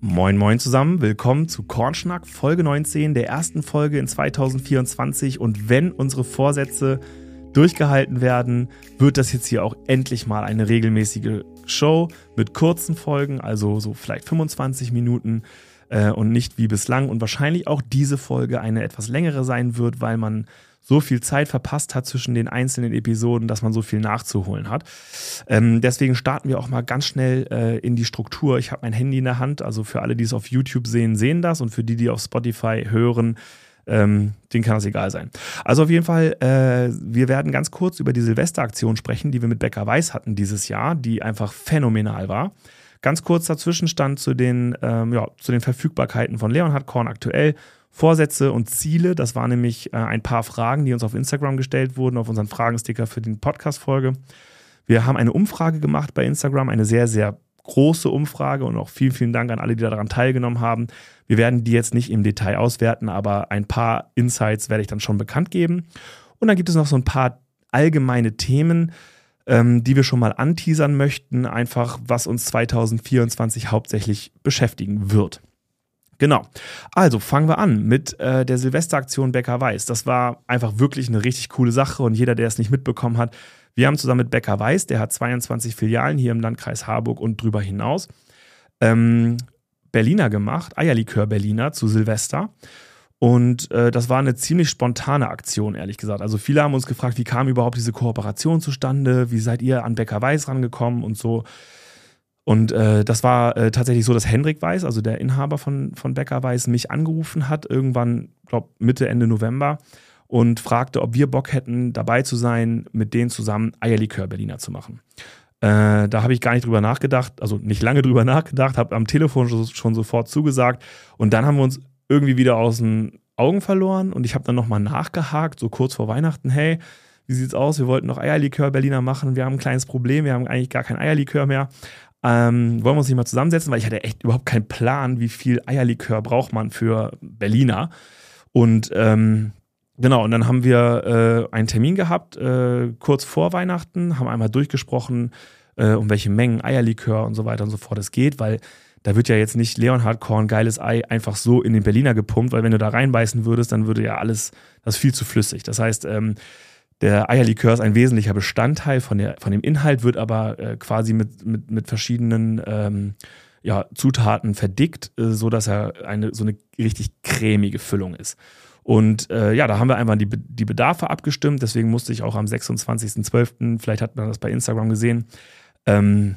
Moin Moin zusammen, willkommen zu Kornschnack Folge 19, der ersten Folge in 2024 und wenn unsere Vorsätze durchgehalten werden, wird das jetzt hier auch endlich mal eine regelmäßige Show mit kurzen Folgen, also so vielleicht 25 Minuten äh, und nicht wie bislang. Und wahrscheinlich auch diese Folge eine etwas längere sein wird, weil man so viel Zeit verpasst hat zwischen den einzelnen Episoden, dass man so viel nachzuholen hat. Ähm, deswegen starten wir auch mal ganz schnell äh, in die Struktur. Ich habe mein Handy in der Hand, also für alle, die es auf YouTube sehen, sehen das und für die, die auf Spotify hören, ähm, denen kann das egal sein. Also auf jeden Fall, äh, wir werden ganz kurz über die Silvesteraktion sprechen, die wir mit Becker Weiß hatten dieses Jahr, die einfach phänomenal war. Ganz kurz dazwischenstand zu den, ähm, ja, zu den Verfügbarkeiten von Leonhard Korn aktuell Vorsätze und Ziele. Das waren nämlich äh, ein paar Fragen, die uns auf Instagram gestellt wurden, auf unseren Fragensticker für die Podcast-Folge. Wir haben eine Umfrage gemacht bei Instagram, eine sehr, sehr große Umfrage und auch vielen, vielen Dank an alle, die daran teilgenommen haben. Wir werden die jetzt nicht im Detail auswerten, aber ein paar Insights werde ich dann schon bekannt geben. Und dann gibt es noch so ein paar allgemeine Themen, ähm, die wir schon mal anteasern möchten, einfach was uns 2024 hauptsächlich beschäftigen wird. Genau. Also fangen wir an mit äh, der Silvesteraktion Becker Weiß. Das war einfach wirklich eine richtig coole Sache und jeder, der es nicht mitbekommen hat, wir haben zusammen mit Becker Weiß, der hat 22 Filialen hier im Landkreis Harburg und drüber hinaus, ähm, Berliner gemacht, Eierlikör Berliner zu Silvester. Und äh, das war eine ziemlich spontane Aktion, ehrlich gesagt. Also viele haben uns gefragt, wie kam überhaupt diese Kooperation zustande? Wie seid ihr an Becker Weiß rangekommen und so? Und äh, das war äh, tatsächlich so, dass Hendrik Weiß, also der Inhaber von, von Bäcker Weiß, mich angerufen hat, irgendwann, glaube Mitte, Ende November, und fragte, ob wir Bock hätten, dabei zu sein, mit denen zusammen Eierlikör Berliner zu machen. Äh, da habe ich gar nicht drüber nachgedacht, also nicht lange drüber nachgedacht, habe am Telefon schon, schon, sofort zugesagt. Und dann haben wir uns irgendwie wieder aus den Augen verloren und ich habe dann nochmal nachgehakt, so kurz vor Weihnachten, hey, wie sieht's aus? Wir wollten noch Eierlikör Berliner machen. Wir haben ein kleines Problem. Wir haben eigentlich gar kein Eierlikör mehr. Ähm, wollen wir uns nicht mal zusammensetzen, weil ich hatte echt überhaupt keinen Plan, wie viel Eierlikör braucht man für Berliner. Und ähm, genau, und dann haben wir äh, einen Termin gehabt, äh, kurz vor Weihnachten, haben einmal durchgesprochen, äh, um welche Mengen Eierlikör und so weiter und so fort es geht, weil da wird ja jetzt nicht Leonhard Korn geiles Ei einfach so in den Berliner gepumpt, weil wenn du da reinbeißen würdest, dann würde ja alles, das ist viel zu flüssig. Das heißt, ähm, der Eierlikör ist ein wesentlicher Bestandteil von, der, von dem Inhalt, wird aber äh, quasi mit, mit, mit verschiedenen ähm, ja, Zutaten verdickt, äh, so dass er eine, so eine richtig cremige Füllung ist. Und äh, ja, da haben wir einfach die, die Bedarfe abgestimmt. Deswegen musste ich auch am 26.12., vielleicht hat man das bei Instagram gesehen, ähm,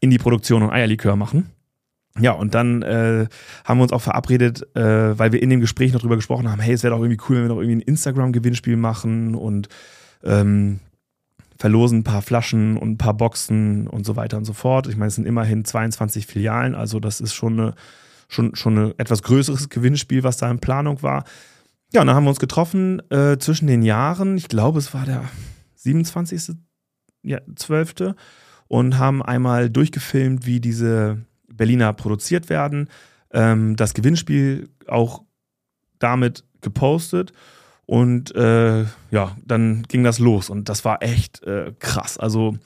in die Produktion und Eierlikör machen. Ja, und dann äh, haben wir uns auch verabredet, äh, weil wir in dem Gespräch noch drüber gesprochen haben, hey, es wäre doch irgendwie cool, wenn wir noch irgendwie ein Instagram-Gewinnspiel machen und ähm, verlosen ein paar Flaschen und ein paar Boxen und so weiter und so fort. Ich meine, es sind immerhin 22 Filialen, also das ist schon eine, schon, schon ein etwas größeres Gewinnspiel, was da in Planung war. Ja, und dann haben wir uns getroffen äh, zwischen den Jahren, ich glaube, es war der 27.12. Ja, und haben einmal durchgefilmt, wie diese Berliner produziert werden. Ähm, das Gewinnspiel auch damit gepostet. Und äh, ja, dann ging das los und das war echt äh, krass. Also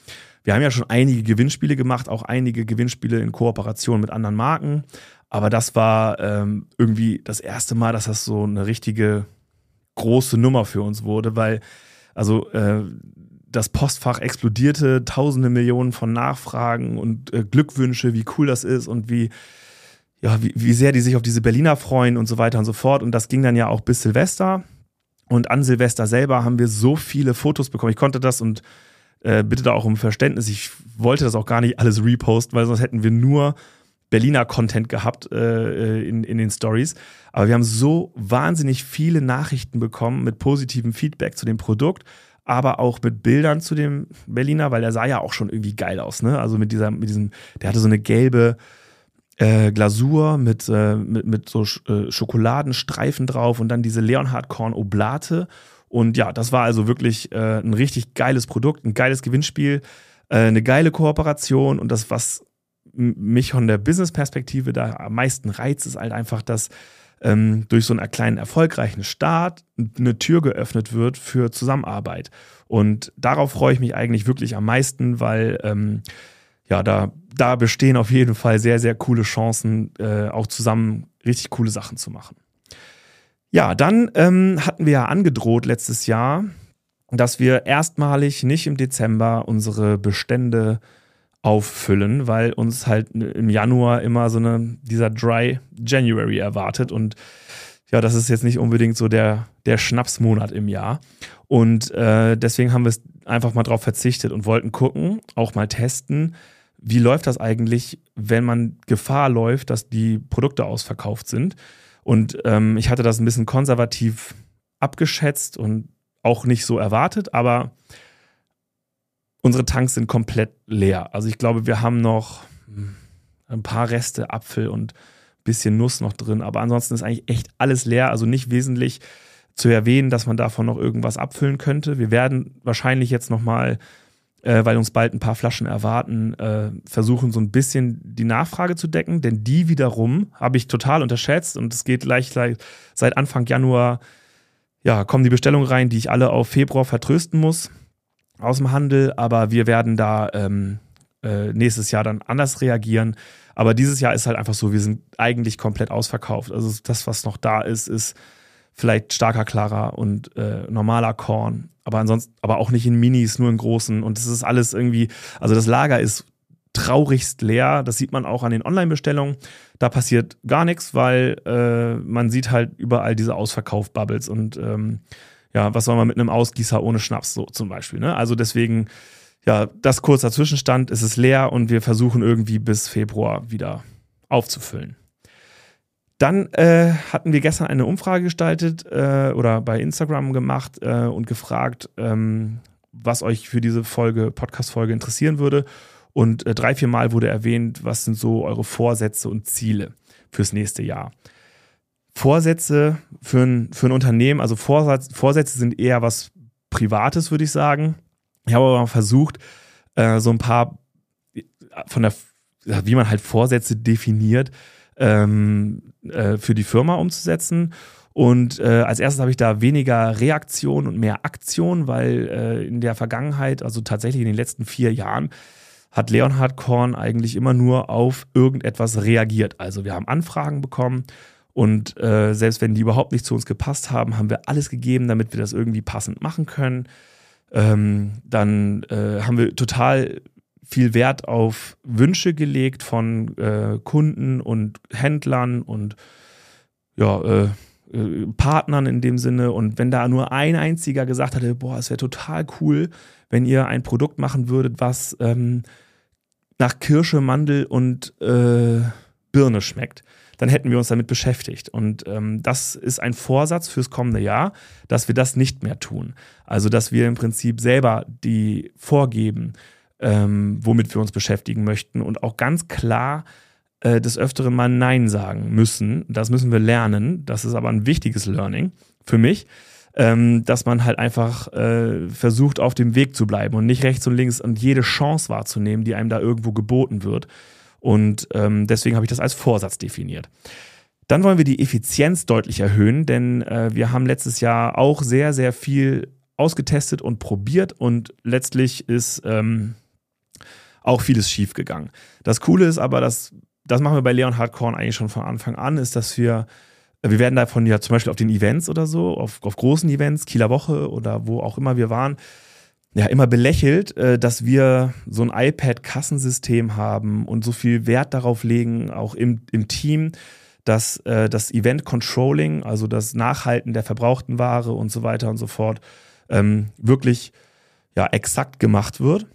wir haben ja schon einige Gewinnspiele gemacht, auch einige Gewinnspiele in Kooperation mit anderen Marken. Aber das war ähm, irgendwie das erste Mal, dass das so eine richtige große Nummer für uns wurde, weil also äh, das Postfach explodierte, tausende Millionen von Nachfragen und äh, Glückwünsche, wie cool das ist und wie, ja, wie, wie sehr die sich auf diese Berliner freuen und so weiter und so fort. Und das ging dann ja auch bis Silvester. Und an Silvester selber haben wir so viele Fotos bekommen. Ich konnte das und äh, bitte da auch um Verständnis. Ich wollte das auch gar nicht alles reposten, weil sonst hätten wir nur Berliner Content gehabt äh, in, in den Stories. Aber wir haben so wahnsinnig viele Nachrichten bekommen mit positivem Feedback zu dem Produkt aber auch mit Bildern zu dem Berliner, weil der sah ja auch schon irgendwie geil aus, ne? Also mit dieser, mit diesem, der hatte so eine gelbe äh, Glasur mit, äh, mit, mit so äh, Schokoladenstreifen drauf und dann diese Leonhard Korn Oblate. Und ja, das war also wirklich äh, ein richtig geiles Produkt, ein geiles Gewinnspiel, äh, eine geile Kooperation und das, was mich von der Business-Perspektive da am meisten reizt, ist halt einfach, dass ähm, durch so einen kleinen erfolgreichen Start eine Tür geöffnet wird für Zusammenarbeit. Und darauf freue ich mich eigentlich wirklich am meisten, weil ähm, ja, da da bestehen auf jeden Fall sehr, sehr coole Chancen, äh, auch zusammen richtig coole Sachen zu machen. Ja, dann ähm, hatten wir ja angedroht letztes Jahr, dass wir erstmalig nicht im Dezember unsere Bestände auffüllen, weil uns halt im Januar immer so eine, dieser Dry January erwartet und ja, das ist jetzt nicht unbedingt so der, der Schnapsmonat im Jahr. Und äh, deswegen haben wir es einfach mal drauf verzichtet und wollten gucken, auch mal testen, wie läuft das eigentlich, wenn man Gefahr läuft, dass die Produkte ausverkauft sind. Und ähm, ich hatte das ein bisschen konservativ abgeschätzt und auch nicht so erwartet, aber unsere Tanks sind komplett leer. Also ich glaube, wir haben noch hm, ein paar Reste Apfel und ein bisschen Nuss noch drin, aber ansonsten ist eigentlich echt alles leer, also nicht wesentlich zu erwähnen, dass man davon noch irgendwas abfüllen könnte. Wir werden wahrscheinlich jetzt nochmal, äh, weil uns bald ein paar Flaschen erwarten, äh, versuchen so ein bisschen die Nachfrage zu decken, denn die wiederum habe ich total unterschätzt und es geht gleich seit Anfang Januar ja, kommen die Bestellungen rein, die ich alle auf Februar vertrösten muss aus dem Handel, aber wir werden da ähm, äh, nächstes Jahr dann anders reagieren. Aber dieses Jahr ist halt einfach so, wir sind eigentlich komplett ausverkauft. Also das, was noch da ist, ist vielleicht starker, klarer und äh, normaler Korn. Aber ansonsten, aber auch nicht in Minis, nur in großen. Und das ist alles irgendwie, also das Lager ist traurigst leer. Das sieht man auch an den Online-Bestellungen. Da passiert gar nichts, weil äh, man sieht halt überall diese Ausverkauf-Bubbles und ähm, ja, was soll man mit einem Ausgießer ohne Schnaps so zum Beispiel. Ne? Also deswegen, ja, das kurzer Zwischenstand, es ist leer und wir versuchen irgendwie bis Februar wieder aufzufüllen. Dann äh, hatten wir gestern eine Umfrage gestaltet äh, oder bei Instagram gemacht äh, und gefragt, ähm, was euch für diese Folge, Podcast-Folge interessieren würde. Und äh, drei, vier Mal wurde erwähnt, was sind so eure Vorsätze und Ziele fürs nächste Jahr. Vorsätze für ein, für ein Unternehmen, also Vorsatz, Vorsätze sind eher was Privates, würde ich sagen. Ich habe aber versucht, äh, so ein paar von der, wie man halt Vorsätze definiert, ähm, äh, für die Firma umzusetzen. Und äh, als erstes habe ich da weniger Reaktion und mehr Aktion, weil äh, in der Vergangenheit, also tatsächlich in den letzten vier Jahren, hat Leonhard Korn eigentlich immer nur auf irgendetwas reagiert. Also wir haben Anfragen bekommen und äh, selbst wenn die überhaupt nicht zu uns gepasst haben, haben wir alles gegeben, damit wir das irgendwie passend machen können. Ähm, dann äh, haben wir total viel Wert auf Wünsche gelegt von äh, Kunden und Händlern und ja, äh, äh, Partnern in dem Sinne. Und wenn da nur ein einziger gesagt hatte, boah, es wäre total cool, wenn ihr ein Produkt machen würdet, was ähm, nach Kirsche, Mandel und äh, Birne schmeckt, dann hätten wir uns damit beschäftigt. Und ähm, das ist ein Vorsatz fürs kommende Jahr, dass wir das nicht mehr tun. Also, dass wir im Prinzip selber die vorgeben, ähm, womit wir uns beschäftigen möchten und auch ganz klar äh, des Öfteren mal Nein sagen müssen. Das müssen wir lernen. Das ist aber ein wichtiges Learning für mich ähm, dass man halt einfach äh, versucht, auf dem Weg zu bleiben und nicht rechts und links und jede Chance wahrzunehmen, die einem da irgendwo geboten wird. Und ähm, deswegen habe ich das als Vorsatz definiert. Dann wollen wir die Effizienz deutlich erhöhen, denn äh, wir haben letztes Jahr auch sehr, sehr viel ausgetestet und probiert und letztlich ist ähm, auch vieles schiefgegangen. Das Coole ist aber, dass das machen wir bei Leon Hardcorn eigentlich schon von Anfang an, ist, dass wir wir werden davon ja zum Beispiel auf den Events oder so, auf, auf großen Events, Kieler Woche oder wo auch immer wir waren, ja, immer belächelt, äh, dass wir so ein iPad-Kassensystem haben und so viel Wert darauf legen, auch im, im Team, dass äh, das Event-Controlling, also das Nachhalten der verbrauchten Ware und so weiter und so fort, ähm, wirklich ja, exakt gemacht wird.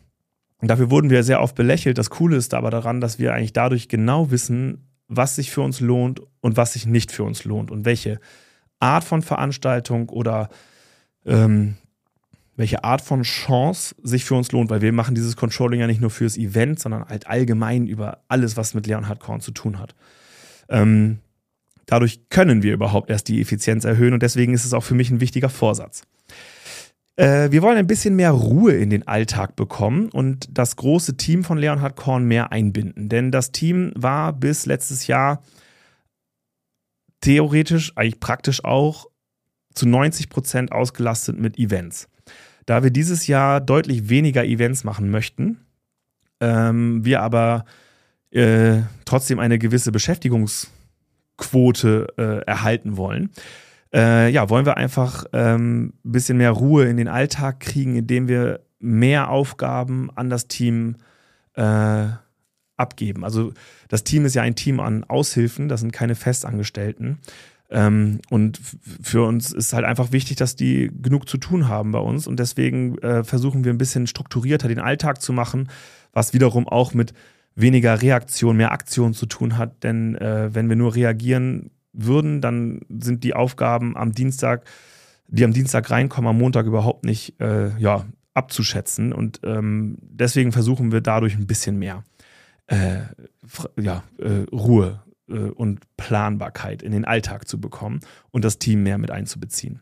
Und dafür wurden wir sehr oft belächelt. Das Coole ist aber daran, dass wir eigentlich dadurch genau wissen, was sich für uns lohnt und was sich nicht für uns lohnt und welche Art von Veranstaltung oder ähm, welche Art von Chance sich für uns lohnt, weil wir machen dieses Controlling ja nicht nur fürs Event, sondern halt allgemein über alles, was mit Leonhard Korn zu tun hat. Ähm, dadurch können wir überhaupt erst die Effizienz erhöhen und deswegen ist es auch für mich ein wichtiger Vorsatz. Äh, wir wollen ein bisschen mehr Ruhe in den Alltag bekommen und das große Team von Leonhard Korn mehr einbinden. Denn das Team war bis letztes Jahr theoretisch, eigentlich praktisch auch, zu 90 Prozent ausgelastet mit Events. Da wir dieses Jahr deutlich weniger Events machen möchten, ähm, wir aber äh, trotzdem eine gewisse Beschäftigungsquote äh, erhalten wollen, äh, ja, wollen wir einfach ein ähm, bisschen mehr Ruhe in den Alltag kriegen, indem wir mehr Aufgaben an das Team äh, abgeben. Also das Team ist ja ein Team an Aushilfen, das sind keine Festangestellten. Ähm, und für uns ist halt einfach wichtig, dass die genug zu tun haben bei uns. Und deswegen äh, versuchen wir ein bisschen strukturierter den Alltag zu machen, was wiederum auch mit weniger Reaktion, mehr Aktion zu tun hat. Denn äh, wenn wir nur reagieren würden, dann sind die Aufgaben am Dienstag, die am Dienstag reinkommen, am Montag überhaupt nicht äh, ja, abzuschätzen. Und ähm, deswegen versuchen wir dadurch ein bisschen mehr äh, ja, äh, Ruhe und Planbarkeit in den Alltag zu bekommen und das Team mehr mit einzubeziehen.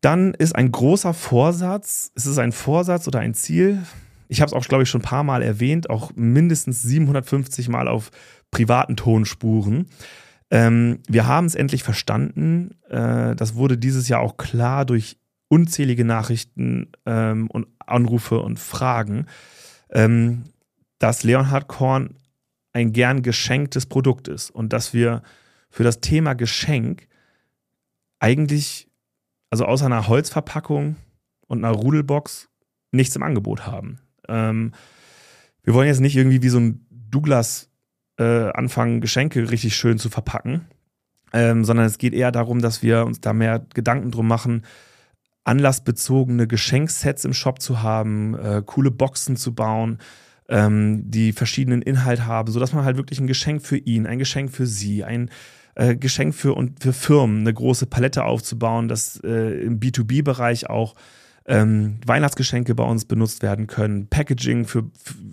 Dann ist ein großer Vorsatz, es ist ein Vorsatz oder ein Ziel, ich habe es auch, glaube ich, schon ein paar Mal erwähnt, auch mindestens 750 Mal auf privaten Tonspuren. Ähm, wir haben es endlich verstanden. Äh, das wurde dieses Jahr auch klar durch unzählige Nachrichten ähm, und Anrufe und Fragen, ähm, dass Leonhard Korn ein gern geschenktes Produkt ist und dass wir für das Thema Geschenk eigentlich, also außer einer Holzverpackung und einer Rudelbox, nichts im Angebot haben. Ähm, wir wollen jetzt nicht irgendwie wie so ein Douglas äh, anfangen, Geschenke richtig schön zu verpacken, ähm, sondern es geht eher darum, dass wir uns da mehr Gedanken drum machen, anlassbezogene Geschenksets im Shop zu haben, äh, coole Boxen zu bauen, ähm, die verschiedenen Inhalt haben, sodass man halt wirklich ein Geschenk für ihn, ein Geschenk für sie, ein äh, Geschenk für und für Firmen, eine große Palette aufzubauen, dass äh, im B2B-Bereich auch ähm, Weihnachtsgeschenke bei uns benutzt werden können, Packaging für,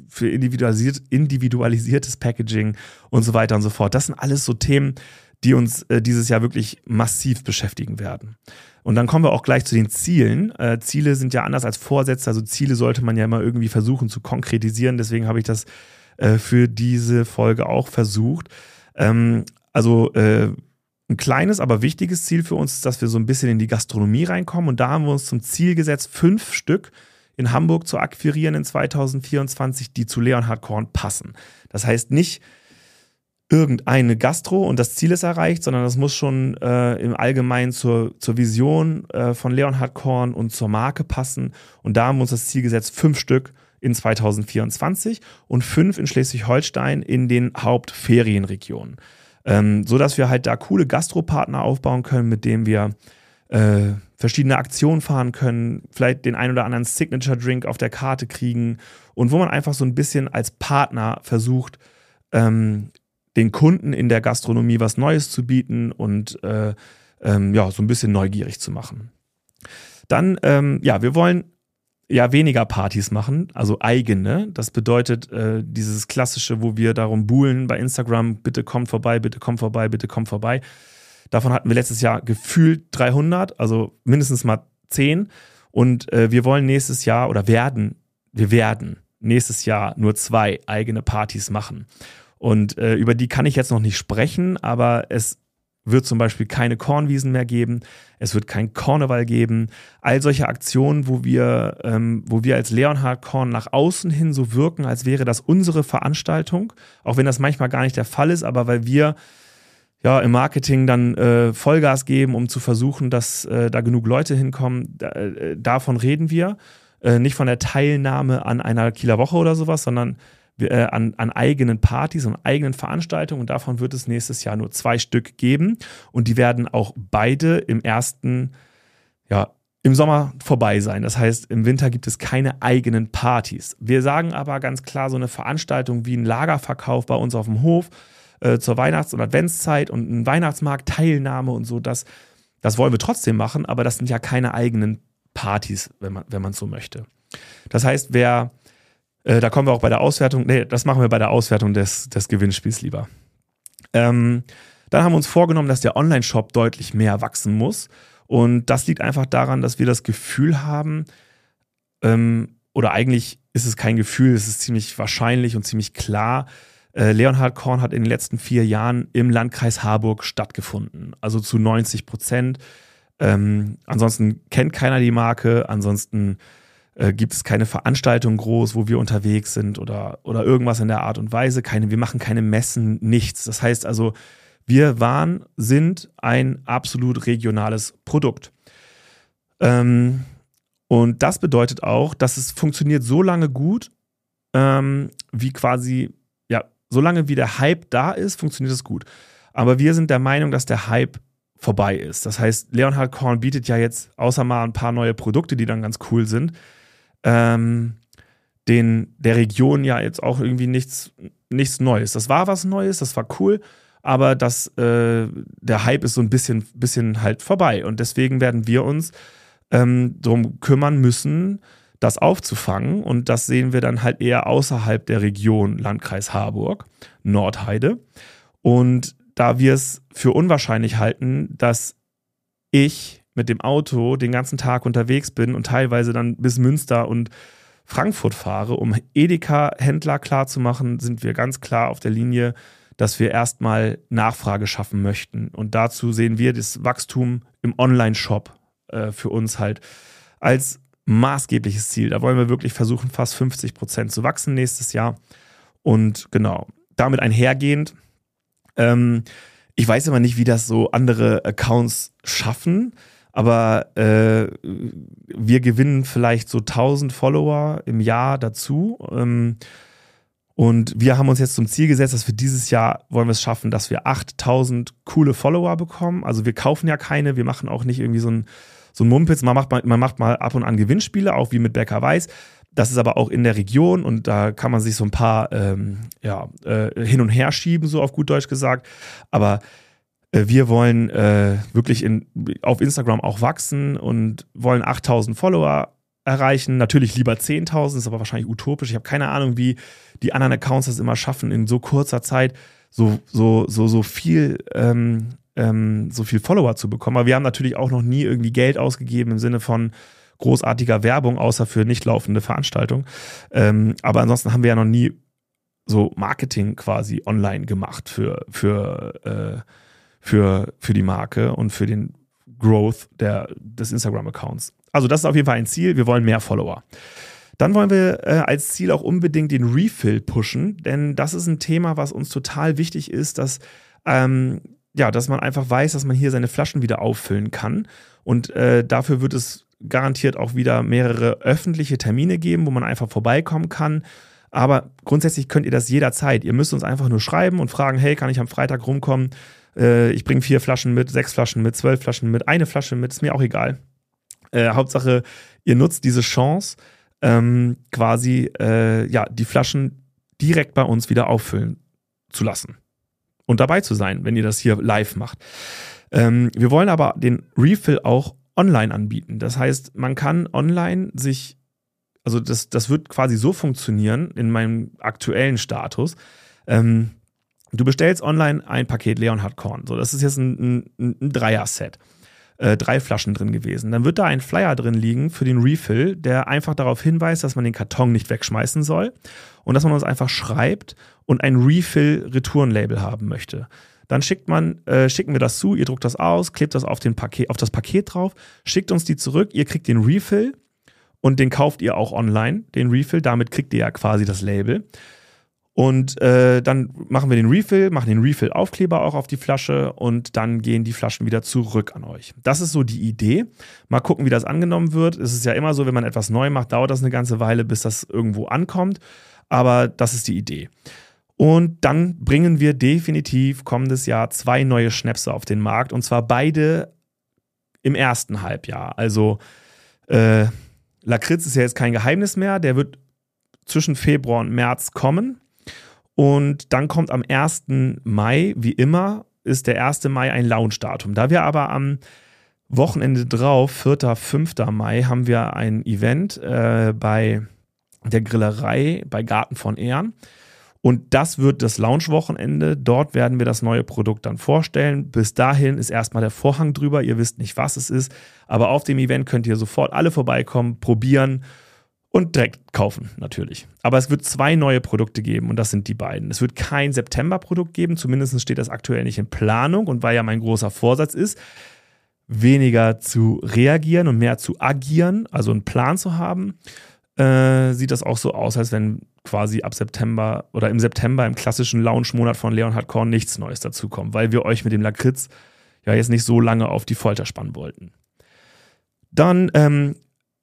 für individualisiert, individualisiertes Packaging und so weiter und so fort. Das sind alles so Themen, die uns äh, dieses Jahr wirklich massiv beschäftigen werden. Und dann kommen wir auch gleich zu den Zielen. Äh, Ziele sind ja anders als Vorsätze, also Ziele sollte man ja immer irgendwie versuchen zu konkretisieren. Deswegen habe ich das äh, für diese Folge auch versucht. Ähm, also äh, ein kleines, aber wichtiges Ziel für uns ist, dass wir so ein bisschen in die Gastronomie reinkommen. Und da haben wir uns zum Ziel gesetzt, fünf Stück in Hamburg zu akquirieren in 2024, die zu Leonhard Korn passen. Das heißt nicht irgendeine Gastro und das Ziel ist erreicht, sondern das muss schon äh, im Allgemeinen zur, zur Vision äh, von Leonhard Korn und zur Marke passen. Und da haben wir uns das Ziel gesetzt, fünf Stück in 2024 und fünf in Schleswig-Holstein in den Hauptferienregionen. Ähm, so dass wir halt da coole Gastropartner aufbauen können, mit denen wir äh, verschiedene Aktionen fahren können, vielleicht den ein oder anderen Signature Drink auf der Karte kriegen und wo man einfach so ein bisschen als Partner versucht, ähm, den Kunden in der Gastronomie was Neues zu bieten und äh, ähm, ja, so ein bisschen neugierig zu machen. Dann, ähm, ja, wir wollen ja weniger Partys machen, also eigene. Das bedeutet äh, dieses klassische, wo wir darum buhlen bei Instagram, bitte kommt vorbei, bitte kommt vorbei, bitte kommt vorbei. Davon hatten wir letztes Jahr gefühlt 300, also mindestens mal 10. Und äh, wir wollen nächstes Jahr oder werden, wir werden nächstes Jahr nur zwei eigene Partys machen. Und äh, über die kann ich jetzt noch nicht sprechen, aber es wird zum Beispiel keine Kornwiesen mehr geben, es wird kein Karneval geben. All solche Aktionen, wo wir, ähm, wo wir als Leonhard Korn nach außen hin so wirken, als wäre das unsere Veranstaltung, auch wenn das manchmal gar nicht der Fall ist, aber weil wir ja im Marketing dann äh, Vollgas geben, um zu versuchen, dass äh, da genug Leute hinkommen, da, äh, davon reden wir. Äh, nicht von der Teilnahme an einer Kieler Woche oder sowas, sondern äh, an, an eigenen Partys und eigenen Veranstaltungen. Und davon wird es nächstes Jahr nur zwei Stück geben. Und die werden auch beide im ersten, ja, im Sommer vorbei sein. Das heißt, im Winter gibt es keine eigenen Partys. Wir sagen aber ganz klar, so eine Veranstaltung wie ein Lagerverkauf bei uns auf dem Hof äh, zur Weihnachts- und Adventszeit und ein Weihnachtsmarkt, Teilnahme und so, das, das wollen wir trotzdem machen, aber das sind ja keine eigenen Partys, wenn man wenn man so möchte. Das heißt, wer äh, da kommen wir auch bei der Auswertung. Nee, das machen wir bei der Auswertung des, des Gewinnspiels lieber. Ähm, dann haben wir uns vorgenommen, dass der Online-Shop deutlich mehr wachsen muss. Und das liegt einfach daran, dass wir das Gefühl haben, ähm, oder eigentlich ist es kein Gefühl, es ist ziemlich wahrscheinlich und ziemlich klar, äh, Leonhard Korn hat in den letzten vier Jahren im Landkreis Harburg stattgefunden. Also zu 90 Prozent. Ähm, ansonsten kennt keiner die Marke, ansonsten äh, gibt es keine Veranstaltung groß, wo wir unterwegs sind oder, oder irgendwas in der Art und Weise. Keine, wir machen keine Messen, nichts. Das heißt also, wir waren, sind ein absolut regionales Produkt. Ähm, und das bedeutet auch, dass es funktioniert so lange gut, ähm, wie quasi, ja, so lange wie der Hype da ist, funktioniert es gut. Aber wir sind der Meinung, dass der Hype vorbei ist. Das heißt, Leonhard Korn bietet ja jetzt außer mal ein paar neue Produkte, die dann ganz cool sind, ähm, den, der Region ja jetzt auch irgendwie nichts, nichts Neues. Das war was Neues, das war cool, aber das, äh, der Hype ist so ein bisschen, bisschen halt vorbei. Und deswegen werden wir uns ähm, darum kümmern müssen, das aufzufangen. Und das sehen wir dann halt eher außerhalb der Region Landkreis Harburg, Nordheide. Und da wir es für unwahrscheinlich halten, dass ich mit dem Auto den ganzen Tag unterwegs bin und teilweise dann bis Münster und Frankfurt fahre, um Edeka-Händler klarzumachen, sind wir ganz klar auf der Linie, dass wir erstmal Nachfrage schaffen möchten. Und dazu sehen wir das Wachstum im Online-Shop äh, für uns halt als maßgebliches Ziel. Da wollen wir wirklich versuchen, fast 50 Prozent zu wachsen nächstes Jahr. Und genau, damit einhergehend ähm, ich weiß immer nicht, wie das so andere Accounts schaffen, aber äh, wir gewinnen vielleicht so 1000 Follower im Jahr dazu. Ähm, und wir haben uns jetzt zum Ziel gesetzt, dass wir dieses Jahr wollen wir es schaffen, dass wir 8000 coole Follower bekommen. Also wir kaufen ja keine, wir machen auch nicht irgendwie so ein, so ein Mumpitz. Man macht, mal, man macht mal ab und an Gewinnspiele, auch wie mit Becker Weiß. Das ist aber auch in der Region und da kann man sich so ein paar ähm, ja, äh, hin und her schieben, so auf gut Deutsch gesagt. Aber wir wollen äh, wirklich in, auf Instagram auch wachsen und wollen 8000 Follower erreichen. Natürlich lieber 10.000, ist aber wahrscheinlich utopisch. Ich habe keine Ahnung, wie die anderen Accounts das immer schaffen, in so kurzer Zeit so, so, so, so viel. Ähm, ähm, so viel Follower zu bekommen. Aber wir haben natürlich auch noch nie irgendwie Geld ausgegeben im Sinne von, großartiger Werbung, außer für nicht laufende Veranstaltungen. Ähm, aber ansonsten haben wir ja noch nie so Marketing quasi online gemacht für, für, äh, für, für die Marke und für den Growth der, des Instagram-Accounts. Also das ist auf jeden Fall ein Ziel. Wir wollen mehr Follower. Dann wollen wir äh, als Ziel auch unbedingt den Refill pushen, denn das ist ein Thema, was uns total wichtig ist, dass, ähm, ja, dass man einfach weiß, dass man hier seine Flaschen wieder auffüllen kann. Und äh, dafür wird es garantiert auch wieder mehrere öffentliche Termine geben, wo man einfach vorbeikommen kann. Aber grundsätzlich könnt ihr das jederzeit. Ihr müsst uns einfach nur schreiben und fragen, hey, kann ich am Freitag rumkommen? Äh, ich bringe vier Flaschen mit, sechs Flaschen mit, zwölf Flaschen mit, eine Flasche mit, ist mir auch egal. Äh, Hauptsache, ihr nutzt diese Chance, ähm, quasi äh, ja, die Flaschen direkt bei uns wieder auffüllen zu lassen. Und dabei zu sein, wenn ihr das hier live macht. Ähm, wir wollen aber den Refill auch online anbieten. Das heißt, man kann online sich, also das, das wird quasi so funktionieren in meinem aktuellen Status. Ähm, du bestellst online ein Paket Leonhard Korn. So, das ist jetzt ein, ein, ein Dreier-Set. Äh, drei Flaschen drin gewesen. Dann wird da ein Flyer drin liegen für den Refill, der einfach darauf hinweist, dass man den Karton nicht wegschmeißen soll und dass man uns einfach schreibt und ein Refill-Retourenlabel haben möchte. Dann schickt man, äh, schicken wir das zu, ihr druckt das aus, klebt das auf, den Paket, auf das Paket drauf, schickt uns die zurück, ihr kriegt den Refill und den kauft ihr auch online, den Refill. Damit kriegt ihr ja quasi das Label. Und äh, dann machen wir den Refill, machen den Refill-Aufkleber auch auf die Flasche und dann gehen die Flaschen wieder zurück an euch. Das ist so die Idee. Mal gucken, wie das angenommen wird. Es ist ja immer so, wenn man etwas neu macht, dauert das eine ganze Weile, bis das irgendwo ankommt. Aber das ist die Idee. Und dann bringen wir definitiv kommendes Jahr zwei neue Schnäpse auf den Markt. Und zwar beide im ersten Halbjahr. Also äh, Lakritz ist ja jetzt kein Geheimnis mehr. Der wird zwischen Februar und März kommen. Und dann kommt am 1. Mai, wie immer, ist der 1. Mai ein Launchdatum. Da wir aber am Wochenende drauf, 4. 5. Mai, haben wir ein Event äh, bei der Grillerei bei Garten von Ehren. Und das wird das Launch-Wochenende. Dort werden wir das neue Produkt dann vorstellen. Bis dahin ist erstmal der Vorhang drüber. Ihr wisst nicht, was es ist. Aber auf dem Event könnt ihr sofort alle vorbeikommen, probieren und direkt kaufen, natürlich. Aber es wird zwei neue Produkte geben und das sind die beiden. Es wird kein September-Produkt geben. Zumindest steht das aktuell nicht in Planung und weil ja mein großer Vorsatz ist, weniger zu reagieren und mehr zu agieren, also einen Plan zu haben, äh, sieht das auch so aus, als wenn quasi ab September oder im September im klassischen Launch-Monat von Leonhard Korn nichts Neues dazukommt, weil wir euch mit dem Lakritz ja jetzt nicht so lange auf die Folter spannen wollten. Dann ähm,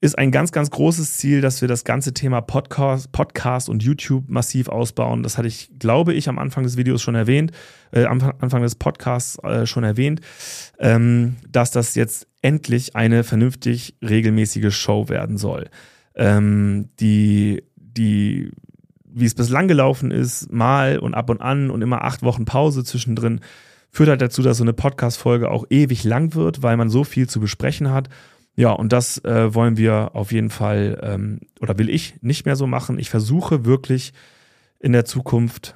ist ein ganz, ganz großes Ziel, dass wir das ganze Thema Podcast, Podcast und YouTube massiv ausbauen. Das hatte ich, glaube ich, am Anfang des Videos schon erwähnt, äh, am Anfang des Podcasts äh, schon erwähnt, ähm, dass das jetzt endlich eine vernünftig regelmäßige Show werden soll. Ähm, die, die, wie es bislang gelaufen ist, mal und ab und an und immer acht Wochen Pause zwischendrin, führt halt dazu, dass so eine Podcast-Folge auch ewig lang wird, weil man so viel zu besprechen hat ja, und das äh, wollen wir auf jeden Fall ähm, oder will ich nicht mehr so machen. Ich versuche wirklich in der Zukunft,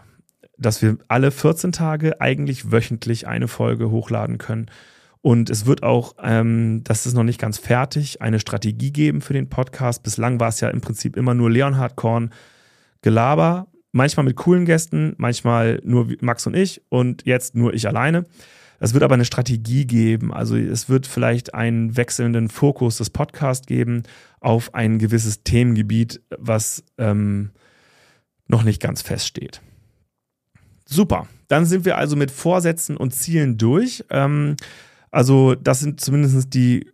dass wir alle 14 Tage eigentlich wöchentlich eine Folge hochladen können. Und es wird auch, ähm, das ist noch nicht ganz fertig, eine Strategie geben für den Podcast. Bislang war es ja im Prinzip immer nur Leonhard Korn Gelaber, manchmal mit coolen Gästen, manchmal nur Max und ich und jetzt nur ich alleine. Es wird aber eine Strategie geben. Also es wird vielleicht einen wechselnden Fokus des Podcasts geben auf ein gewisses Themengebiet, was ähm, noch nicht ganz feststeht. Super. Dann sind wir also mit Vorsätzen und Zielen durch. Ähm, also das sind zumindest die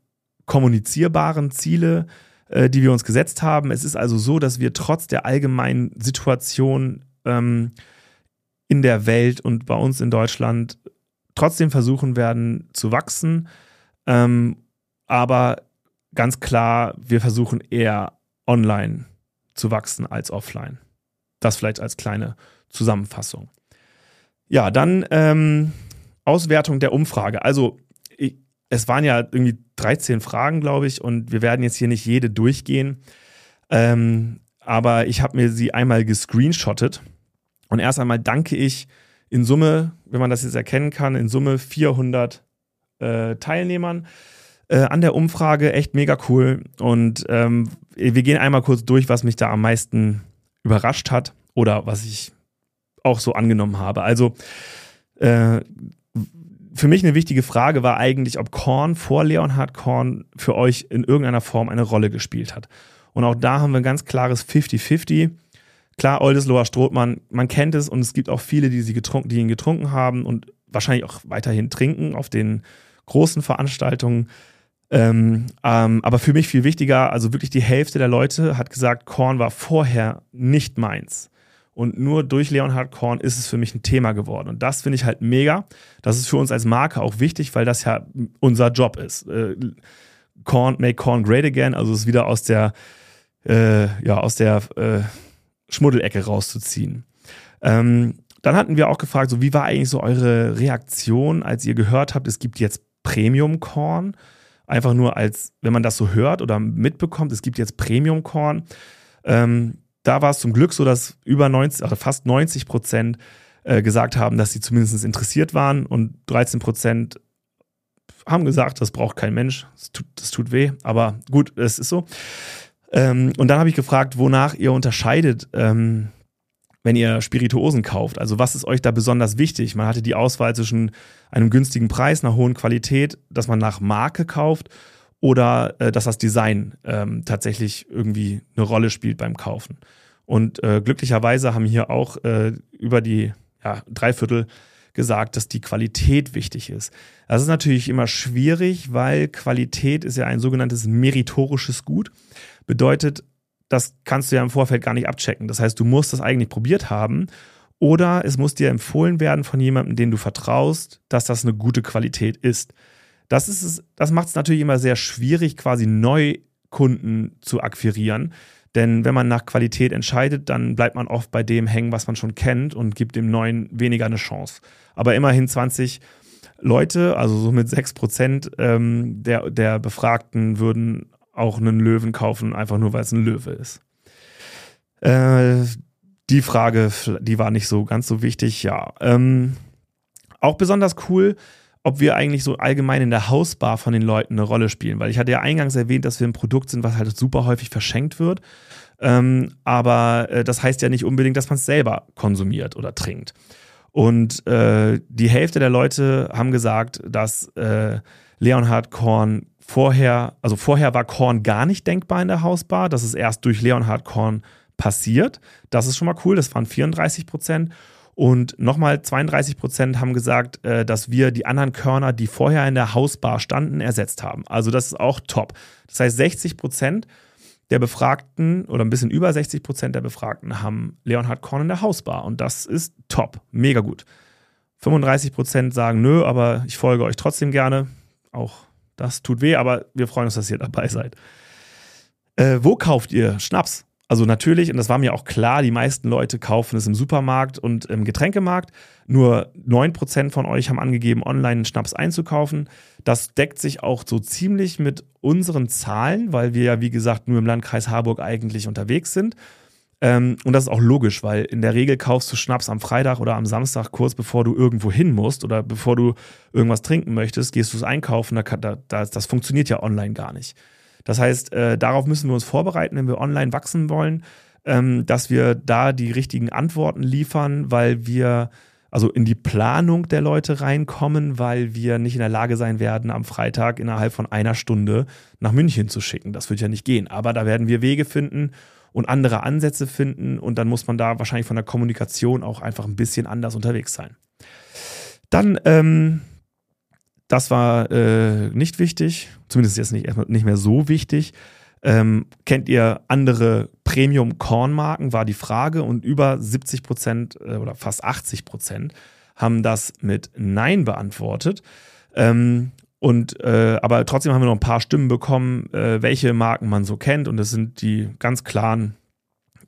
kommunizierbaren Ziele, äh, die wir uns gesetzt haben. Es ist also so, dass wir trotz der allgemeinen Situation ähm, in der Welt und bei uns in Deutschland trotzdem versuchen werden zu wachsen. Ähm, aber ganz klar, wir versuchen eher online zu wachsen als offline. Das vielleicht als kleine Zusammenfassung. Ja, dann ähm, Auswertung der Umfrage. Also ich, es waren ja irgendwie 13 Fragen, glaube ich, und wir werden jetzt hier nicht jede durchgehen. Ähm, aber ich habe mir sie einmal gescreenshottet. Und erst einmal danke ich in Summe, wenn man das jetzt erkennen kann, in Summe 400 äh, Teilnehmern äh, an der Umfrage. Echt mega cool. Und ähm, wir gehen einmal kurz durch, was mich da am meisten überrascht hat oder was ich auch so angenommen habe. Also äh, für mich eine wichtige Frage war eigentlich, ob Korn vor Leonhard Korn für euch in irgendeiner Form eine Rolle gespielt hat. Und auch da haben wir ein ganz klares 50-50. Klar, Oldesloher Strohmann, man kennt es und es gibt auch viele, die, sie getrunken, die ihn getrunken haben und wahrscheinlich auch weiterhin trinken auf den großen Veranstaltungen. Ähm, ähm, aber für mich viel wichtiger, also wirklich die Hälfte der Leute hat gesagt, Korn war vorher nicht meins. Und nur durch Leonhard Korn ist es für mich ein Thema geworden. Und das finde ich halt mega. Das ist für uns als Marke auch wichtig, weil das ja unser Job ist. Äh, Korn, make Korn great again. Also es ist wieder aus der, äh, ja, aus der äh, Schmuddelecke rauszuziehen. Ähm, dann hatten wir auch gefragt, so wie war eigentlich so eure Reaktion, als ihr gehört habt, es gibt jetzt Premium-Korn? Einfach nur als, wenn man das so hört oder mitbekommt, es gibt jetzt Premium-Korn. Ähm, da war es zum Glück so, dass über 90, also fast 90 Prozent äh, gesagt haben, dass sie zumindest interessiert waren und 13 Prozent haben gesagt, das braucht kein Mensch, das tut, das tut weh, aber gut, es ist so. Ähm, und dann habe ich gefragt, wonach ihr unterscheidet, ähm, wenn ihr Spirituosen kauft. Also was ist euch da besonders wichtig? Man hatte die Auswahl zwischen einem günstigen Preis, einer hohen Qualität, dass man nach Marke kauft oder äh, dass das Design ähm, tatsächlich irgendwie eine Rolle spielt beim Kaufen. Und äh, glücklicherweise haben hier auch äh, über die ja, Dreiviertel gesagt, dass die Qualität wichtig ist. Das ist natürlich immer schwierig, weil Qualität ist ja ein sogenanntes meritorisches Gut. Bedeutet, das kannst du ja im Vorfeld gar nicht abchecken. Das heißt, du musst das eigentlich probiert haben oder es muss dir empfohlen werden von jemandem, den du vertraust, dass das eine gute Qualität ist. Das, ist das macht es natürlich immer sehr schwierig, quasi Neukunden zu akquirieren. Denn wenn man nach Qualität entscheidet, dann bleibt man oft bei dem hängen, was man schon kennt und gibt dem Neuen weniger eine Chance. Aber immerhin 20 Leute, also so mit 6 Prozent ähm, der, der Befragten würden auch einen Löwen kaufen, einfach nur weil es ein Löwe ist. Äh, die Frage, die war nicht so ganz so wichtig, ja. Ähm, auch besonders cool, ob wir eigentlich so allgemein in der Hausbar von den Leuten eine Rolle spielen, weil ich hatte ja eingangs erwähnt, dass wir ein Produkt sind, was halt super häufig verschenkt wird. Ähm, aber äh, das heißt ja nicht unbedingt, dass man es selber konsumiert oder trinkt. Und äh, die Hälfte der Leute haben gesagt, dass äh, Leonhard Korn vorher, also vorher war Korn gar nicht denkbar in der Hausbar. Das ist erst durch Leonhard Korn passiert. Das ist schon mal cool. Das waren 34 Prozent. Und nochmal 32 Prozent haben gesagt, äh, dass wir die anderen Körner, die vorher in der Hausbar standen, ersetzt haben. Also das ist auch top. Das heißt, 60 Prozent der Befragten oder ein bisschen über 60 Prozent der Befragten haben Leonhard Korn in der Hausbar. Und das ist top. Mega gut. 35 Prozent sagen, nö, aber ich folge euch trotzdem gerne. Auch das tut weh, aber wir freuen uns, dass ihr dabei seid. Äh, wo kauft ihr Schnaps? Also natürlich, und das war mir auch klar, die meisten Leute kaufen es im Supermarkt und im Getränkemarkt. Nur 9% von euch haben angegeben, online Schnaps einzukaufen. Das deckt sich auch so ziemlich mit unseren Zahlen, weil wir ja, wie gesagt, nur im Landkreis Harburg eigentlich unterwegs sind. Ähm, und das ist auch logisch, weil in der Regel kaufst du Schnaps am Freitag oder am Samstag, kurz bevor du irgendwo hin musst oder bevor du irgendwas trinken möchtest, gehst du es einkaufen. Da, da, das funktioniert ja online gar nicht. Das heißt, äh, darauf müssen wir uns vorbereiten, wenn wir online wachsen wollen, ähm, dass wir da die richtigen Antworten liefern, weil wir also in die Planung der Leute reinkommen, weil wir nicht in der Lage sein werden, am Freitag innerhalb von einer Stunde nach München zu schicken. Das wird ja nicht gehen. Aber da werden wir Wege finden und andere Ansätze finden und dann muss man da wahrscheinlich von der Kommunikation auch einfach ein bisschen anders unterwegs sein. Dann ähm, das war äh, nicht wichtig, zumindest jetzt nicht, nicht mehr so wichtig. Ähm, kennt ihr andere Premium-Korn-Marken, war die Frage. Und über 70 Prozent äh, oder fast 80 Prozent haben das mit Nein beantwortet. Ähm, und äh, aber trotzdem haben wir noch ein paar Stimmen bekommen, äh, welche Marken man so kennt. Und das sind die ganz klaren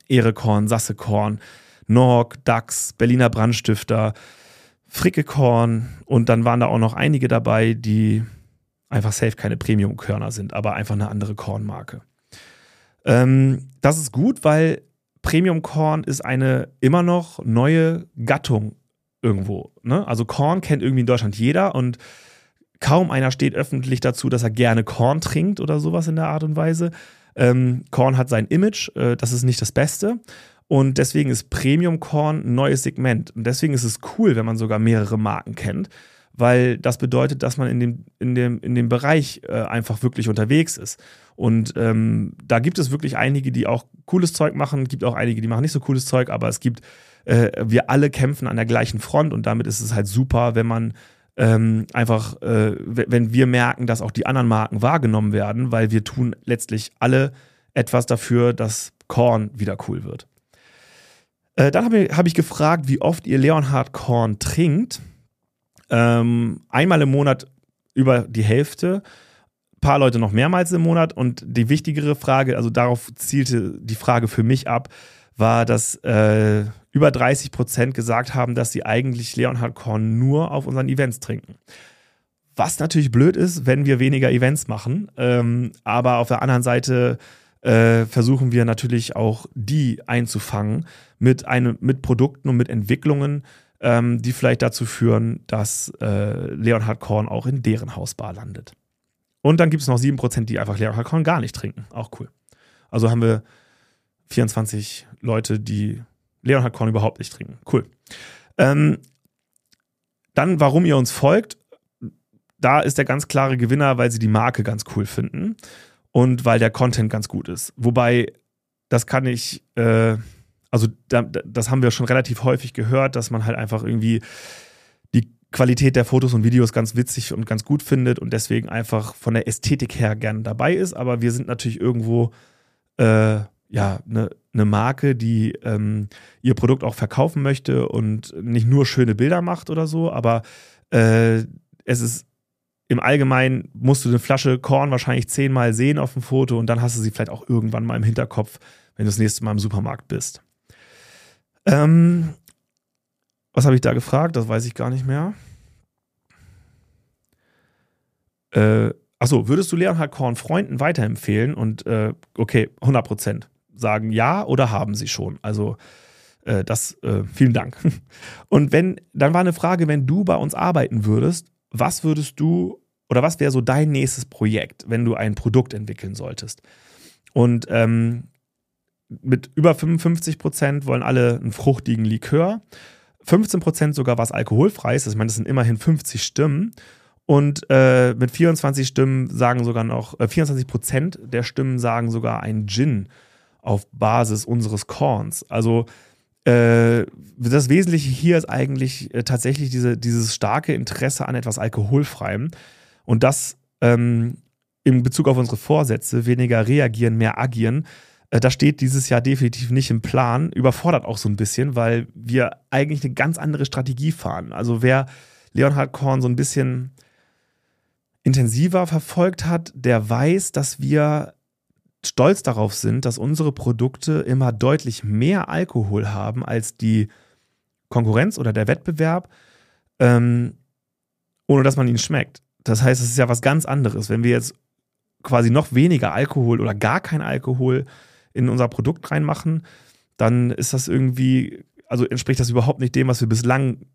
Erekorn, Sassekorn, Norg, Dax, Berliner Brandstifter, Frickekorn und dann waren da auch noch einige dabei, die einfach safe keine Premium-Körner sind, aber einfach eine andere Kornmarke. Ähm, das ist gut, weil Premium-Korn ist eine immer noch neue Gattung irgendwo. Ne? Also Korn kennt irgendwie in Deutschland jeder und kaum einer steht öffentlich dazu, dass er gerne Korn trinkt oder sowas in der Art und Weise. Ähm, Korn hat sein Image, äh, das ist nicht das Beste. Und deswegen ist Premium Corn ein neues Segment. Und deswegen ist es cool, wenn man sogar mehrere Marken kennt, weil das bedeutet, dass man in dem, in dem, in dem Bereich äh, einfach wirklich unterwegs ist. Und ähm, da gibt es wirklich einige, die auch cooles Zeug machen, gibt auch einige, die machen nicht so cooles Zeug, aber es gibt, äh, wir alle kämpfen an der gleichen Front und damit ist es halt super, wenn man ähm, einfach, äh, wenn wir merken, dass auch die anderen Marken wahrgenommen werden, weil wir tun letztlich alle etwas dafür, dass Korn wieder cool wird. Äh, dann habe ich, hab ich gefragt, wie oft ihr Leonhard Korn trinkt. Ähm, einmal im Monat über die Hälfte. Ein paar Leute noch mehrmals im Monat. Und die wichtigere Frage, also darauf zielte die Frage für mich ab, war, dass äh, über 30 Prozent gesagt haben, dass sie eigentlich Leonhard Korn nur auf unseren Events trinken. Was natürlich blöd ist, wenn wir weniger Events machen. Ähm, aber auf der anderen Seite äh, versuchen wir natürlich auch die einzufangen mit, einem, mit Produkten und mit Entwicklungen, ähm, die vielleicht dazu führen, dass äh, Leonhard Korn auch in deren Hausbar landet. Und dann gibt es noch 7%, die einfach Leonhard Korn gar nicht trinken. Auch cool. Also haben wir 24 Leute, die Leonhard Korn überhaupt nicht trinken. Cool. Ähm, dann, warum ihr uns folgt. Da ist der ganz klare Gewinner, weil sie die Marke ganz cool finden und weil der Content ganz gut ist. Wobei, das kann ich, äh, also da, das haben wir schon relativ häufig gehört, dass man halt einfach irgendwie die Qualität der Fotos und Videos ganz witzig und ganz gut findet und deswegen einfach von der Ästhetik her gern dabei ist. Aber wir sind natürlich irgendwo äh, ja eine ne Marke, die ähm, ihr Produkt auch verkaufen möchte und nicht nur schöne Bilder macht oder so, aber äh, es ist im Allgemeinen musst du eine Flasche Korn wahrscheinlich zehnmal sehen auf dem Foto und dann hast du sie vielleicht auch irgendwann mal im Hinterkopf, wenn du das nächste Mal im Supermarkt bist. Ähm, was habe ich da gefragt? Das weiß ich gar nicht mehr. Äh, achso, würdest du Leonhard Korn Freunden weiterempfehlen? Und äh, okay, 100 Prozent sagen ja oder haben sie schon. Also äh, das, äh, vielen Dank. Und wenn, dann war eine Frage, wenn du bei uns arbeiten würdest, was würdest du oder was wäre so dein nächstes Projekt, wenn du ein Produkt entwickeln solltest? Und ähm, mit über 55 Prozent wollen alle einen fruchtigen Likör. 15% sogar was alkoholfreies. Ich meine, das sind immerhin 50 Stimmen. Und äh, mit 24 Stimmen sagen sogar noch, äh, 24 Prozent der Stimmen sagen sogar ein Gin auf Basis unseres Korns. Also äh, das Wesentliche hier ist eigentlich äh, tatsächlich diese, dieses starke Interesse an etwas Alkoholfreiem. Und das ähm, in Bezug auf unsere Vorsätze, weniger reagieren, mehr agieren, äh, das steht dieses Jahr definitiv nicht im Plan. Überfordert auch so ein bisschen, weil wir eigentlich eine ganz andere Strategie fahren. Also wer Leonhard Korn so ein bisschen intensiver verfolgt hat, der weiß, dass wir stolz darauf sind, dass unsere Produkte immer deutlich mehr Alkohol haben als die Konkurrenz oder der Wettbewerb, ähm, ohne dass man ihn schmeckt. Das heißt, es ist ja was ganz anderes. Wenn wir jetzt quasi noch weniger Alkohol oder gar kein Alkohol in unser Produkt reinmachen, dann ist das irgendwie, also entspricht das überhaupt nicht dem, was wir bislang